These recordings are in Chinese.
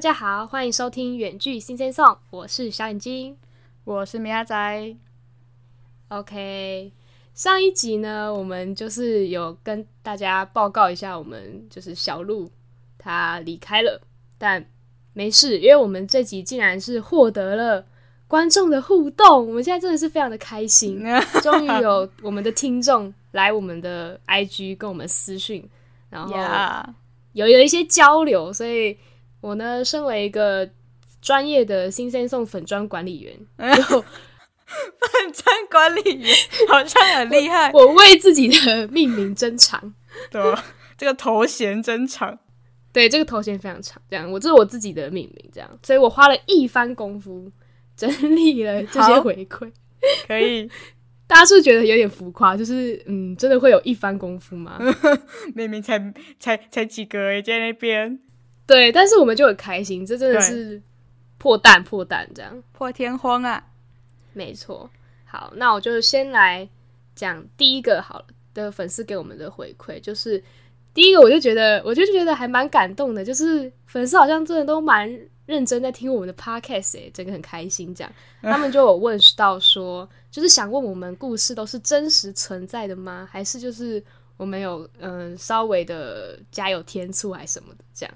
大家好，欢迎收听远距新鲜送，我是小眼睛，我是米亚仔。OK，上一集呢，我们就是有跟大家报告一下，我们就是小鹿他离开了，但没事，因为我们这集竟然是获得了观众的互动，我们现在真的是非常的开心，终于有我们的听众来我们的 IG 跟我们私讯，然后有有一些交流，所以。我呢，身为一个专业的新鲜送粉砖管理员，粉砖管理员好像很厉害。我为自己的命名真长，对，这个头衔真长，对，这个头衔非常长。这样，我这是我自己的命名，这样，所以我花了一番功夫整理了这些回馈。可以，大家是觉得有点浮夸？就是，嗯，真的会有一番功夫吗？明明才才才几个在那边。对，但是我们就很开心，这真的是破蛋破蛋这样破天荒啊！没错，好，那我就先来讲第一个好了的粉丝给我们的回馈，就是第一个我就觉得，我就觉得还蛮感动的，就是粉丝好像真的都蛮认真在听我们的 podcast 哎，整个很开心这样。他们就有问到说，就是想问我们故事都是真实存在的吗？还是就是我们有嗯稍微的加油添醋还是什么的这样？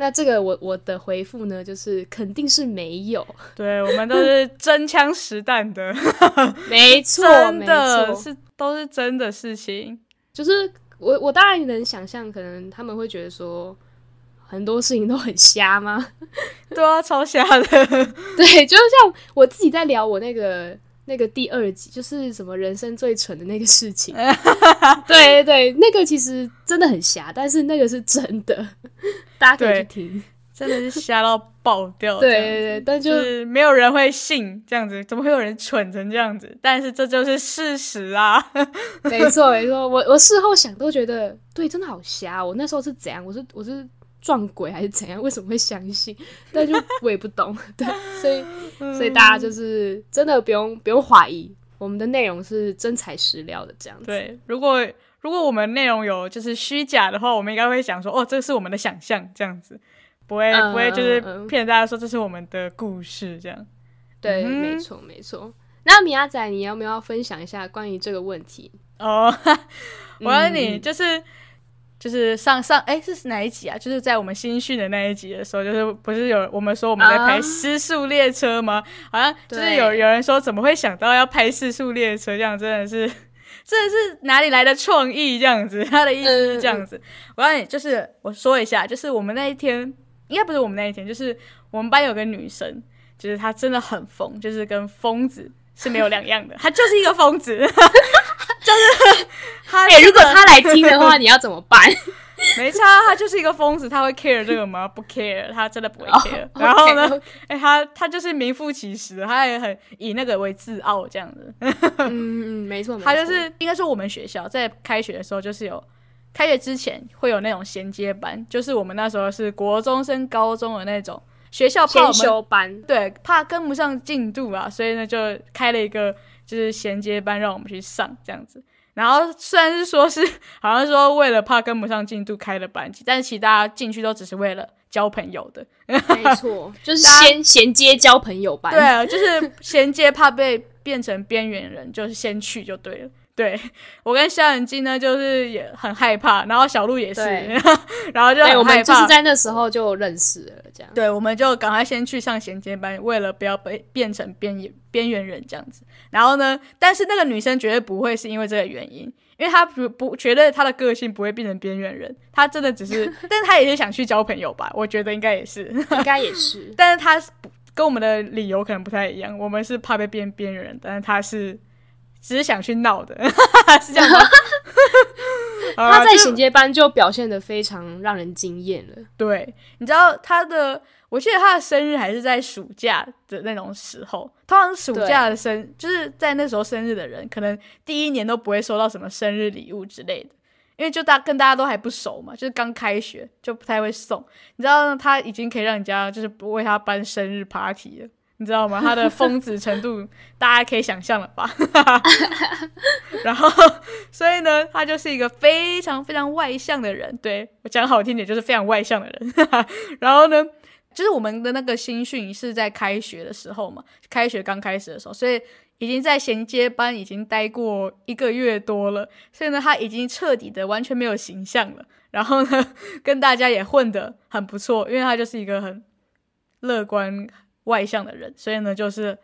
那这个我我的回复呢，就是肯定是没有。对我们都是真枪实弹的，没错，真的是都是真的事情。就是我我当然能想象，可能他们会觉得说很多事情都很瞎吗？对啊，超瞎的。对，就像我自己在聊我那个。那个第二集就是什么人生最蠢的那个事情，对对对，那个其实真的很瞎，但是那个是真的，大家可以去听，真的是瞎到爆掉。对对对，但就是没有人会信这样子，怎么会有人蠢成这样子？但是这就是事实啊！没错没错，我我事后想都觉得，对，真的好瞎。我那时候是怎样？我是我是。撞鬼还是怎样？为什么会相信？但就我也不懂，对，所以所以大家就是真的不用不用怀疑，我们的内容是真材实料的这样子。对，如果如果我们内容有就是虚假的话，我们应该会想说，哦，这是我们的想象，这样子，不会不会就是骗大家说这是我们的故事这样。对，没错没错。那米亚仔，你要不要分享一下关于这个问题？哦，我问你，就是。就是上上哎，是哪一集啊？就是在我们新训的那一集的时候，就是不是有我们说我们在拍《失速列车》吗？好像就是有有人说怎么会想到要拍《失速列车》这样，真的是真的是哪里来的创意这样子？他的意思是这样子。我让你，就是我说一下，就是我们那一天应该不是我们那一天，就是我们班有个女生，就是她真的很疯，就是跟疯子是没有两样的，她就是一个疯子。就是她、欸，如果她来听的话，你要怎么办？没差，他就是一个疯子，他会 care 这个吗？不 care，他真的不会 care。然后呢，哎，他他就是名副其实，他也很以那个为自傲，这样子。嗯嗯，没错，他就是应该说我们学校在开学的时候，就是有开学之前会有那种衔接班，就是我们那时候是国中升高中的那种学校先修班，对，怕跟不上进度啊，所以呢就开了一个。就是衔接班让我们去上这样子，然后虽然是说是 好像说为了怕跟不上进度开了班级，但是其实大家进去都只是为了交朋友的。没错，就是先 衔接交朋友班。对啊，就是衔接怕被变成边缘人，就是先去就对了。对我跟肖远金呢，就是也很害怕，然后小鹿也是，然后就我们就是在那时候就认识了，这样。对，我们就赶快先去上衔接班，为了不要被变成边缘边缘人这样子。然后呢，但是那个女生绝对不会是因为这个原因，因为她不不觉得她的个性不会变成边缘人，她真的只是，但是她也是想去交朋友吧？我觉得应该也是，应该也是。但是她跟我们的理由可能不太一样，我们是怕被变边缘人，但是她是。只是想去闹的，是这样吗？他在衔接班就表现的非常让人惊艳了。对，你知道他的，我记得他的生日还是在暑假的那种时候。通常暑假的生，就是在那时候生日的人，可能第一年都不会收到什么生日礼物之类的，因为就大跟大家都还不熟嘛，就是刚开学就不太会送。你知道他已经可以让人家就是不为他办生日 party 了。你知道吗？他的 疯子程度，大家可以想象了吧？然后，所以呢，他就是一个非常非常外向的人。对我讲好听点，就是非常外向的人。然后呢，就是我们的那个新训是在开学的时候嘛，开学刚开始的时候，所以已经在衔接班已经待过一个月多了，所以呢，他已经彻底的完全没有形象了。然后呢，跟大家也混得很不错，因为他就是一个很乐观外向的人，所以呢，就是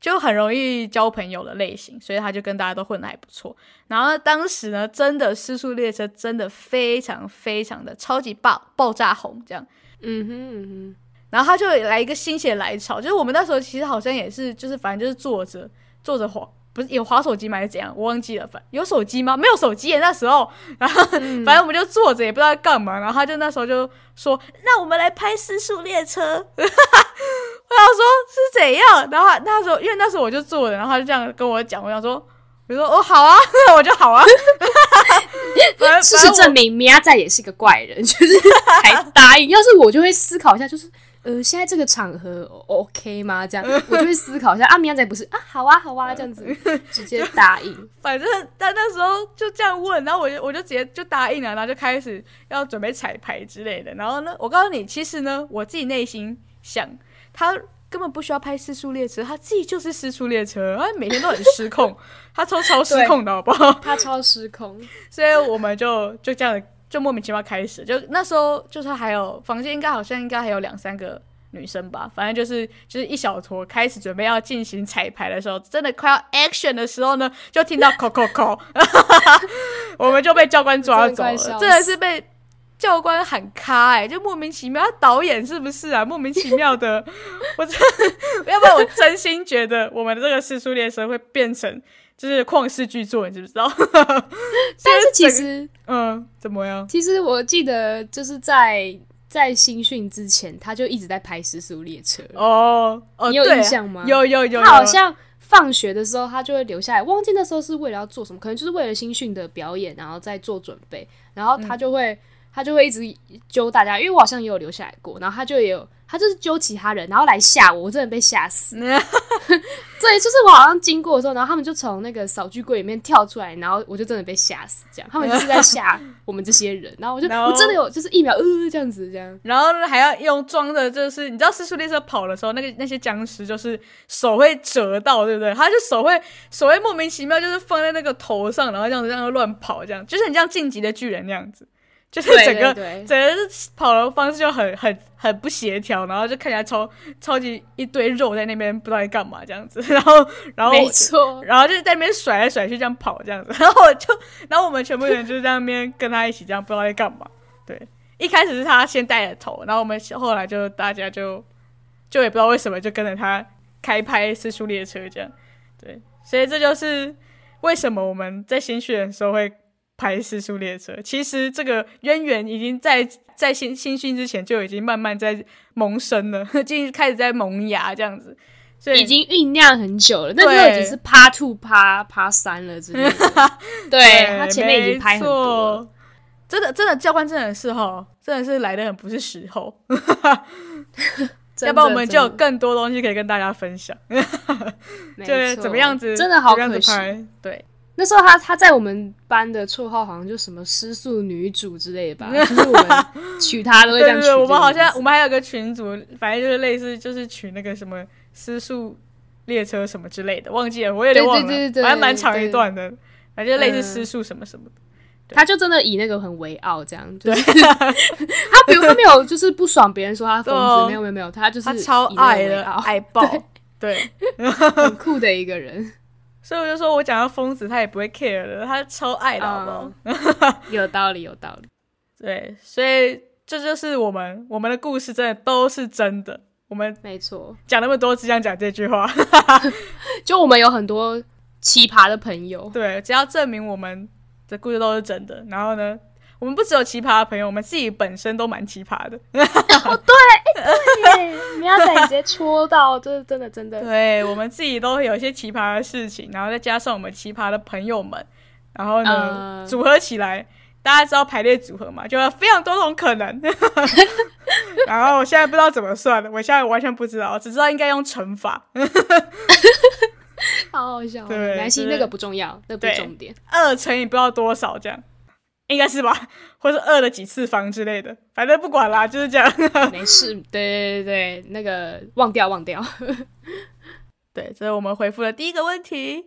就很容易交朋友的类型，所以他就跟大家都混得还不错。然后当时呢，真的失速列车真的非常非常的超级爆爆炸红，这样。嗯哼嗯哼，然后他就来一个心血来潮，就是我们那时候其实好像也是，就是反正就是坐着坐着滑，不是有滑手机吗？还是怎样？我忘记了，反有手机吗？没有手机耶，那时候。然后 反正我们就坐着，也不知道在干嘛。然后他就那时候就说：“那我们来拍失速列车。” 我想说是怎样？然后他说，因为那时候我就坐着，然后他就这样跟我讲。我想说，我说哦好啊，我就好啊。事实证明，米亚仔也是个怪人，就是还答应。要是我就会思考一下，就是呃，现在这个场合 OK 吗？这样 我就会思考一下。啊，米亚仔不是啊，好啊，好啊，这样子直接答应。反正他那时候就这样问，然后我就我就直接就答应了，然后就开始要准备彩排之类的。然后呢，我告诉你，其实呢，我自己内心想，他根本不需要拍失速列车，他自己就是失速列车，他每天都很失控，他超超失控的好不好？他超失控，所以我们就就这样就莫名其妙开始，就那时候就是还有房间应该好像应该还有两三个女生吧，反正就是就是一小坨开始准备要进行彩排的时候，真的快要 action 的时候呢，就听到 call call call，我们就被教官抓走了，真的是被。教官喊卡哎，就莫名其妙。导演是不是啊？莫名其妙的，我真，要不然我真心觉得我们的这个四速列车会变成就是旷世巨作，你知不知道？但是其实，嗯，怎么样？其实我记得就是在在新训之前，他就一直在拍四速列车哦。你有印象吗？有有有。他好像放学的时候，他就会留下来。忘记那时候是为了要做什么，可能就是为了新训的表演，然后再做准备。然后他就会。他就会一直揪大家，因为我好像也有留下来过，然后他就也有，他就是揪其他人，然后来吓我，我真的被吓死。对，就是我好像经过的时候，然后他们就从那个扫具柜里面跳出来，然后我就真的被吓死。这样，他们就是在吓我们这些人，然后我就 我真的有就是一秒呃这样子这样，然后还要用装的，就是你知道四速列车跑的时候，那个那些僵尸就是手会折到，对不对？他就手会手会莫名其妙就是放在那个头上，然后这样子这样乱跑，这样就是很像晋级的巨人那样子。就是整个整个跑的方式就很很很不协调，然后就看起来超超级一堆肉在那边不知道在干嘛这样子，然后然后没错，然后就在那边甩来甩去这样跑这样子，然后我就然后我们全部人就在那边跟他一起这样不知道在干嘛。对，一开始是他先带着头，然后我们后来就大家就就也不知道为什么就跟着他开拍四速列车这样。对，所以这就是为什么我们在新训的时候会。拍四速列车，其实这个渊源已经在在新新训之前就已经慢慢在萌生了，已经开始在萌芽这样子，所以已经酝酿很久了。那时候已经是趴 two 趴趴三了，之类的。对他前面已经拍很多，真的真的教官真的是哈，真的是来的很不是时候，要不然我们就有更多东西可以跟大家分享，就是怎么样子，真的好可惜，对。那时候他他在我们班的绰号好像就什么失速女主之类的吧，就是我们取他都会这样取。我们好像我们还有个群组，反正就是类似就是取那个什么失速列车什么之类的，忘记了，我有点忘了，反正蛮长一段的，反正类似失速什么什么的。他就真的以那个很为傲，这样就是 他比如他没有就是不爽别人说他疯子，没有没有没有，他就是他超爱的爱爆，对，很酷的一个人。所以我就说，我讲到疯子，他也不会 care 的，他超爱的，好不好？有道理，有道理。对，所以这就是我们我们的故事，真的都是真的。我们没错，讲那么多，只想讲这句话。就我们有很多奇葩的朋友，对，只要证明我们的故事都是真的。然后呢？我们不只有奇葩的朋友，我们自己本身都蛮奇葩的。哦，对，对，你要再直接戳到，这是真的，真的。对我们自己都会有一些奇葩的事情，然后再加上我们奇葩的朋友们，然后呢，组合起来，大家知道排列组合嘛，就有非常多种可能。然后我现在不知道怎么算了，我现在完全不知道，只知道应该用乘法。好好笑，对，关系，那个不重要，那不是重点。二乘以不知道多少这样。应该是吧，或是饿了几次方之类的，反正不管啦，就是这样。没事，对对对对，那个忘掉忘掉。对，这是我们回复的第一个问题，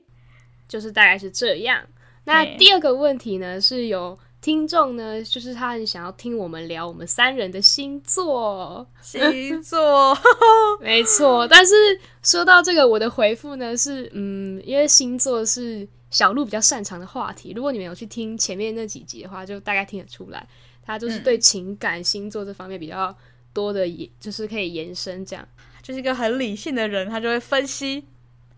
就是大概是这样。那第二个问题呢，是有听众呢，就是他很想要听我们聊我们三人的星座，星座，没错。但是说到这个，我的回复呢是，嗯，因为星座是小鹿比较擅长的话题。如果你们有去听前面那几集的话，就大概听得出来，他就是对情感星座这方面比较多的，也，就是可以延伸这样。就是一个很理性的人，他就会分析，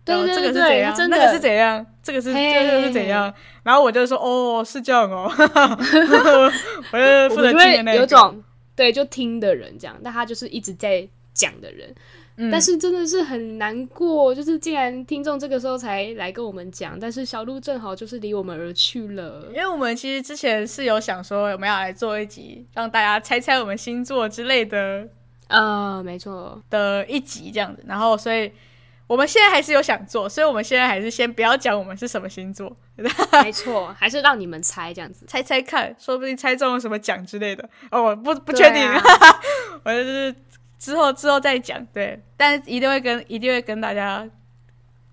对这个是怎样，那个是怎样，这个是这个是怎样，然后我就说哦，是这样哦，我就负责听有种对就听的人这样，但他就是一直在讲的人，但是真的是很难过，就是竟然听众这个时候才来跟我们讲，但是小鹿正好就是离我们而去了，因为我们其实之前是有想说我们要来做一集，让大家猜猜我们星座之类的。呃，没错。的一集这样子，然后所以我们现在还是有想做，所以我们现在还是先不要讲我们是什么星座，没错，还是让你们猜这样子，猜猜看，说不定猜中了什么奖之类的。哦，我不不确定，我就是之后之后再讲，对，但一定会跟一定会跟大家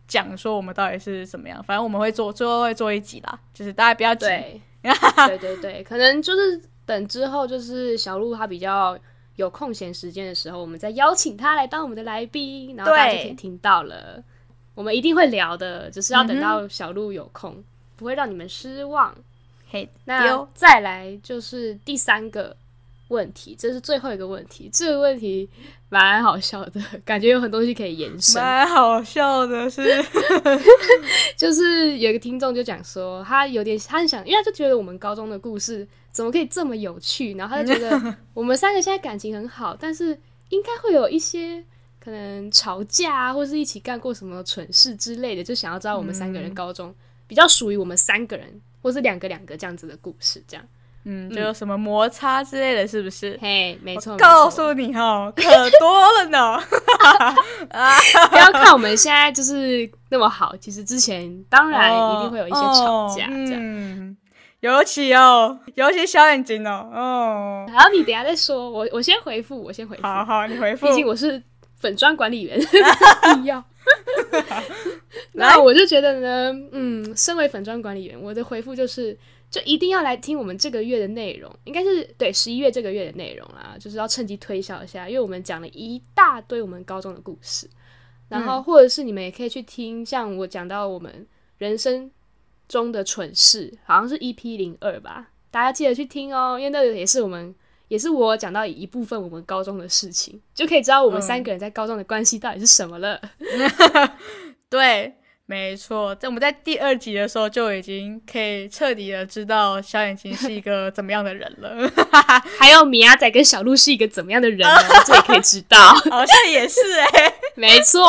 讲说我们到底是怎么样，反正我们会做最后会做一集啦，就是大家不要急，对对对，可能就是等之后就是小鹿他比较。有空闲时间的时候，我们再邀请他来当我们的来宾，然后大家就可以听到了。我们一定会聊的，只是要等到小鹿有空，不会让你们失望。嘿，那再来就是第三个问题，这是最后一个问题。这个问题蛮好笑的，感觉有很多东西可以延伸。蛮好笑的是，就是有一个听众就讲说，他有点他很想，因为他就觉得我们高中的故事。怎么可以这么有趣？然后他就觉得 我们三个现在感情很好，但是应该会有一些可能吵架啊，或是一起干过什么蠢事之类的，就想要知道我们三个人高中比较属于我们三个人，或是两个两个这样子的故事，这样，嗯，就有什么摩擦之类的是不是？嘿，没错，告诉你哦，可多了呢。不要看我们现在就是那么好，其实之前当然一定会有一些吵架，这样。尤其哦，尤其小眼睛哦，哦。然后你等下再说，我我先回复，我先回复。好好，你回复。毕竟我是粉砖管理员，必要。然后我就觉得呢，嗯，身为粉砖管理员，我的回复就是，就一定要来听我们这个月的内容，应该是对十一月这个月的内容啦，就是要趁机推销一下，因为我们讲了一大堆我们高中的故事，然后或者是你们也可以去听，像我讲到我们人生。中的蠢事好像是 EP 零二吧，大家记得去听哦，因为那个也是我们，也是我讲到一部分我们高中的事情，就可以知道我们三个人在高中的关系到底是什么了。对，没错，在我们在第二集的时候就已经可以彻底的知道小眼睛是一个怎么样的人了，还有米亚仔跟小鹿是一个怎么样的人呢？这也可以知道，好像也是哎，没错，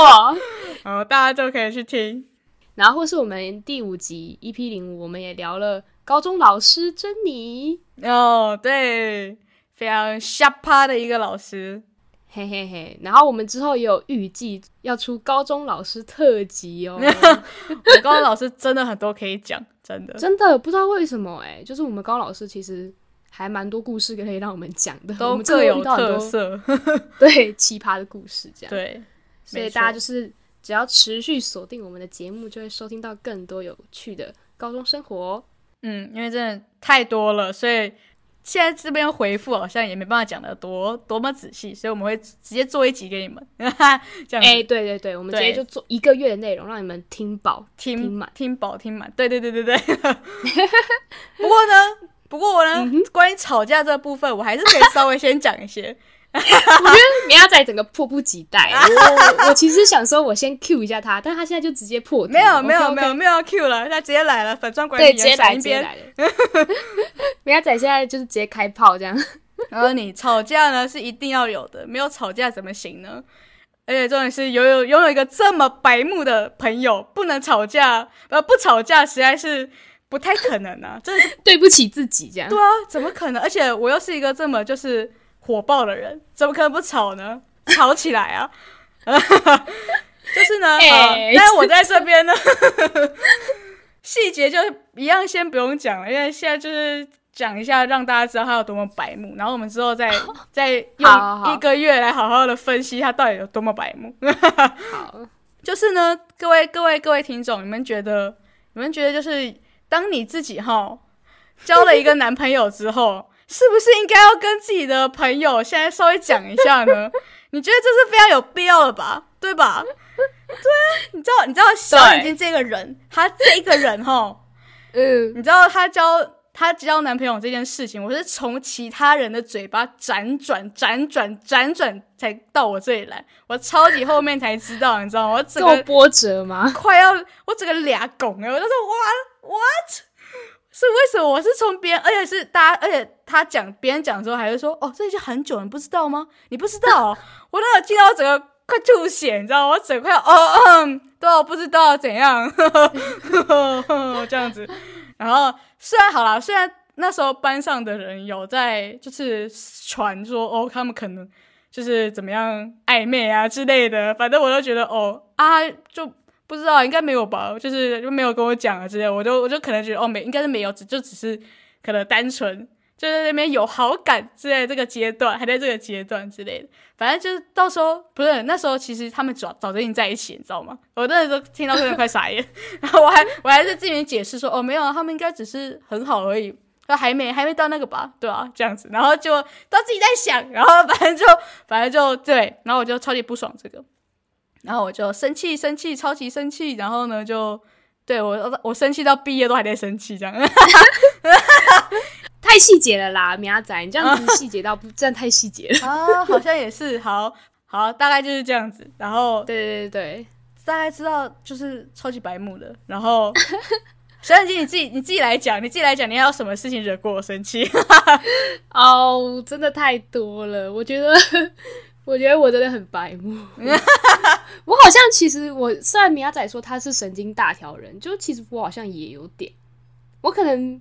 哦，大家都可以去听。然后或是我们第五集 EP 零五，我们也聊了高中老师珍妮哦，对，非常下趴的一个老师，嘿嘿嘿。然后我们之后也有预计要出高中老师特辑哦，我高中老师真的很多可以讲，真的真的不知道为什么哎，就是我们高中老师其实还蛮多故事可以让我们讲的，都各有特色，对，奇葩的故事这样，对，所以大家就是。只要持续锁定我们的节目，就会收听到更多有趣的高中生活。嗯，因为真的太多了，所以现在这边回复好像也没办法讲的多多么仔细，所以我们会直接做一集给你们。这样，哎，对对对，我们直接就做一个月的内容，让你们听饱、听满、听饱、听满。对对对对对。不过呢，不过我呢，关于吵架这部分，我还是可以稍微先讲一些。我觉得米亚仔整个迫不及待。我我其实想说，我先 Q 一下他，但他现在就直接破。没有没有没有没有 Q 了，他直接来了，粉钻管理员直接来直接来了。米亚仔现在就是直接开炮这样。然后你吵架呢是一定要有的，没有吵架怎么行呢？而且重点是拥有拥有一个这么白目的朋友，不能吵架，呃，不吵架实在是不太可能啊！真的是对不起自己这样。对啊，怎么可能？而且我又是一个这么就是。火爆的人怎么可能不吵呢？吵起来啊！就是呢，但是我在这边呢，细节就一样，先不用讲了，因为现在就是讲一下，让大家知道他有多么白目，然后我们之后再再用一个月来好好的分析他到底有多么白目。好，就是呢，各位各位各位听众，你们觉得你们觉得就是当你自己哈交了一个男朋友之后，是不是应该要跟自己的朋友现在稍微讲一下呢？你觉得这是非常有必要的吧？对吧？对啊，你知道你知道小眼睛这个人，他这个人哈，嗯，你知道他交他交男朋友这件事情，我是从其他人的嘴巴辗转辗转辗转才到我这里来，我超级后面才知道，你知道吗？我整个这么波折吗？快要我整个俩拱哎，我就说哇 what 是为什么？我是从别人，而且是大家，而且他讲别人讲的时候还是说哦，这已经很久了，你不知道吗？你不知道、哦？我那个听到我整个快吐血，你知道吗？我整个快哦嗯，对，我不知道怎样 这样子。然后虽然好啦，虽然那时候班上的人有在就是传说哦，他们可能就是怎么样暧昧啊之类的，反正我都觉得哦啊就。不知道，应该没有吧？就是就没有跟我讲啊之类的，我就我就可能觉得哦，没应该是没有，只就只是可能单纯就在那边有好感之类这个阶段，还在这个阶段之类的。反正就是到时候不是那时候，其实他们早早就已经在一起，你知道吗？我那时候听到真的快傻眼，然后我还我还在这边解释说哦，没有，他们应该只是很好而已，那还没还没到那个吧？对啊，这样子，然后就都自己在想，然后反正就反正就对，然后我就超级不爽这个。然后我就生气，生气，超级生气。然后呢，就对我，我生气到毕业都还在生气，这样。太细节了啦，米亚仔，你这样子细节到不，这样太细节了啊，好像也是。好好，大概就是这样子。然后，对对对，大概知道就是超级白目的。然后，小眼睛，你自己你自己来讲，你自己来讲，你还有什么事情惹过我生气？哦，真的太多了，我觉得。我觉得我真的很白目，我好像其实我虽然米亚仔说他是神经大条人，就其实我好像也有点，我可能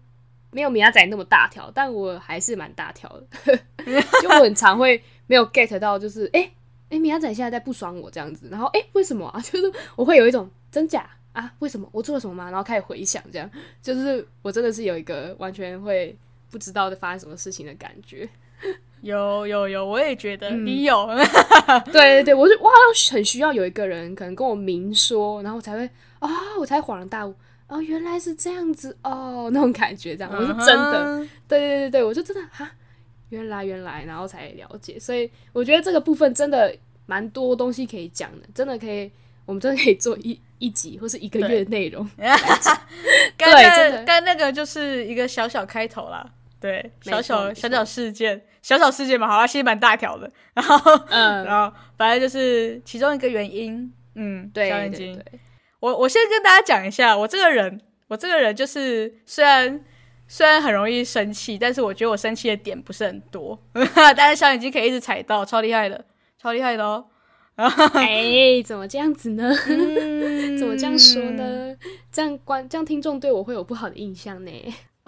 没有米亚仔那么大条，但我还是蛮大条的，就我很常会没有 get 到，就是哎哎米亚仔现在在不爽我这样子，然后哎为什么啊？就是我会有一种真假啊？为什么我做了什么吗？然后开始回想，这样就是我真的是有一个完全会不知道在发生什么事情的感觉。有有有，我也觉得你有。对对对，我就我好像很需要有一个人可能跟我明说，然后才会啊，我才恍然大悟，哦，原来是这样子哦，那种感觉，这样我是真的。对对对对，我就真的哈，原来原来，然后才了解。所以我觉得这个部分真的蛮多东西可以讲的，真的可以，我们真的可以做一一集或是一个月内容。对，真的，跟那个就是一个小小开头啦。对，小小小小事件，小小事件嘛，好啦，其实蛮大条的。然后，嗯，然后反正就是其中一个原因，嗯，对，小眼睛。我我先跟大家讲一下，我这个人，我这个人就是虽然虽然很容易生气，但是我觉得我生气的点不是很多。但是小眼睛可以一直踩到，超厉害的，超厉害的哦。哎，怎么这样子呢？怎么这样说呢？这样观这样听众对我会有不好的印象呢？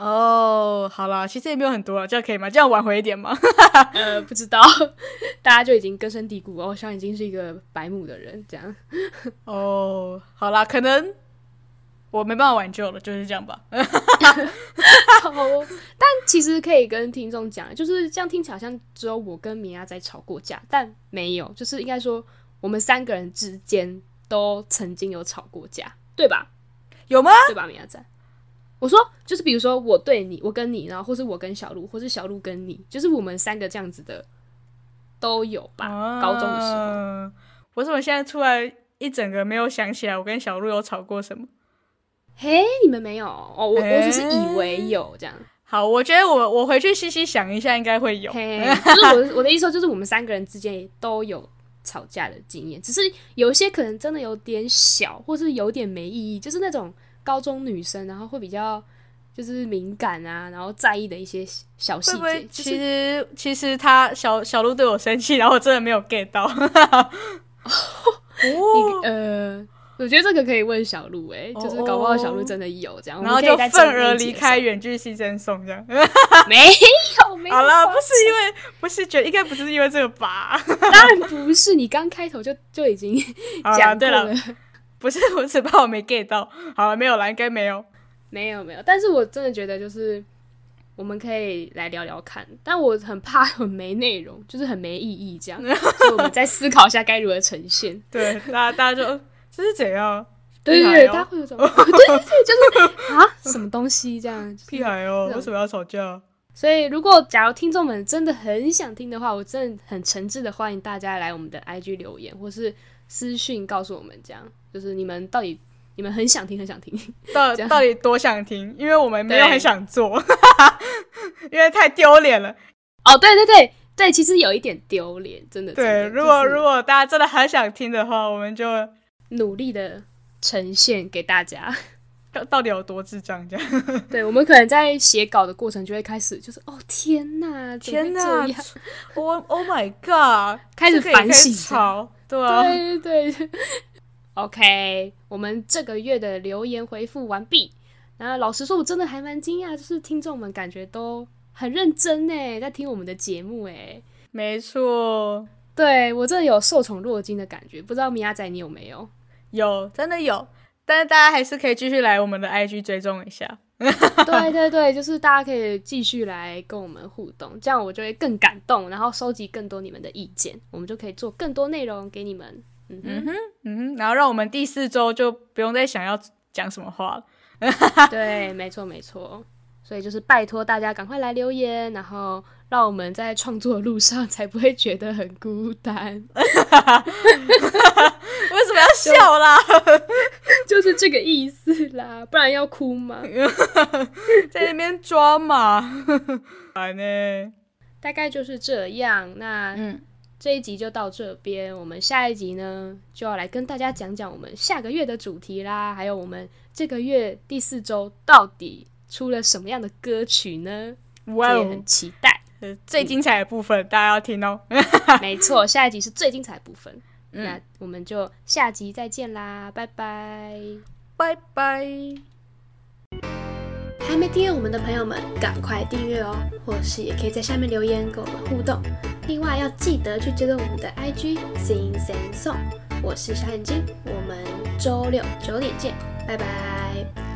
哦，好了，其实也没有很多了，这样可以吗？这样挽回一点吗？呃，不知道，大家就已经根深蒂固哦，像已经是一个白目的人这样。哦，好啦，可能我没办法挽救了，就是这样吧。好，但其实可以跟听众讲，就是这样听起来好像只有我跟米娅在吵过架，但没有，就是应该说我们三个人之间都曾经有吵过架，对吧？有吗？对吧，米娅仔？我说，就是比如说我对你，我跟你，然后或是我跟小鹿，或是小鹿跟你，就是我们三个这样子的都有吧。高中的时候，我怎么现在突然一整个没有想起来，我跟小鹿有吵过什么？嘿，你们没有哦，我我只是以为有这样。好，我觉得我我回去细细想一下，应该会有。就是我我的意思，就是我们三个人之间都有吵架的经验，只是有一些可能真的有点小，或是有点没意义，就是那种。高中女生，然后会比较就是敏感啊，然后在意的一些小细节。其实其实他小小鹿对我生气，然后我真的没有 get 到。哦，呃，我觉得这个可以问小鹿，哎，就是搞不好小鹿真的有这样，然后就愤而离开，远距牺牲送这样。没有，没有。好了，不是因为不是觉得应该不是因为这个吧？当然不是，你刚开头就就已经 讲对了。不是，我只怕我没 get 到。好了，没有了，应该没有，没有，没有。但是我真的觉得，就是我我们可以来聊聊看。但我很怕很没内容，就是很没意义这样，所以我们再思考一下该如何呈现。对，大家大家就这是怎样？对对对，大家会有种对对对，就是啊，什么东西这样？屁孩哦，为什么要吵架？所以，如果假如听众们真的很想听的话，我真的很诚挚的欢迎大家来我们的 IG 留言，或是私讯告诉我们，这样就是你们到底你们很想听，很想听，到 到底多想听？因为我们没有很想做，因为太丢脸了。哦，对对对对，其实有一点丢脸，真的。对，如果如果大家真的很想听的话，我们就努力的呈现给大家。到到底有多智障？这样，对我们可能在写稿的过程就会开始，就是哦天哪，天哪，Oh Oh my God，开始反省，对啊，对对对。OK，我们这个月的留言回复完毕。然后老实说，我真的还蛮惊讶，就是听众们感觉都很认真呢，在听我们的节目诶。没错，对我真的有受宠若惊的感觉，不知道米亚仔你有没有？有，真的有。但是大家还是可以继续来我们的 IG 追踪一下，对对对，就是大家可以继续来跟我们互动，这样我就会更感动，然后收集更多你们的意见，我们就可以做更多内容给你们。嗯哼，嗯哼，然后让我们第四周就不用再想要讲什么话了。对，没错没错，所以就是拜托大家赶快来留言，然后。让我们在创作的路上 才不会觉得很孤单。为什么要笑啦？就是这个意思啦，不然要哭吗？在那边抓嘛？来呢？大概就是这样。那这一集就到这边，我们下一集呢就要来跟大家讲讲我们下个月的主题啦，还有我们这个月第四周到底出了什么样的歌曲呢？我也很期待。最精彩的部分，大家要听哦。没错，下一集是最精彩的部分。那我们就下集再见啦，拜拜，拜拜。还没订阅我们的朋友们，赶快订阅哦！或是也可以在下面留言跟我们互动。另外要记得去追踪我们的 IG Sing Sing Song。我是小眼睛，我们周六九点见，拜拜。